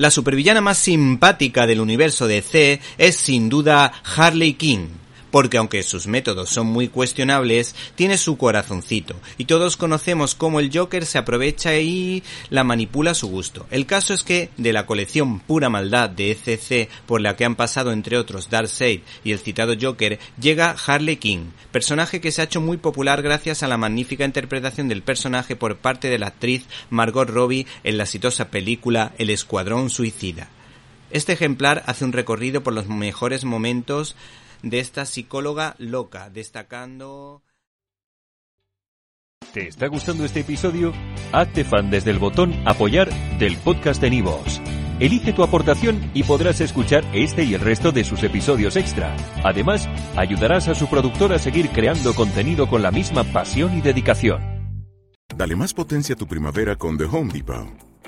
La supervillana más simpática del universo de C es sin duda Harley Quinn porque aunque sus métodos son muy cuestionables, tiene su corazoncito, y todos conocemos cómo el Joker se aprovecha y la manipula a su gusto. El caso es que, de la colección Pura Maldad de ECC, por la que han pasado entre otros Darkseid y el citado Joker, llega Harley King, personaje que se ha hecho muy popular gracias a la magnífica interpretación del personaje por parte de la actriz Margot Robbie en la exitosa película El Escuadrón Suicida. Este ejemplar hace un recorrido por los mejores momentos de esta psicóloga loca, destacando... ¿Te está gustando este episodio? Hazte fan desde el botón apoyar del podcast de Nivos. Elige tu aportación y podrás escuchar este y el resto de sus episodios extra. Además, ayudarás a su productor a seguir creando contenido con la misma pasión y dedicación. Dale más potencia a tu primavera con The Home Depot.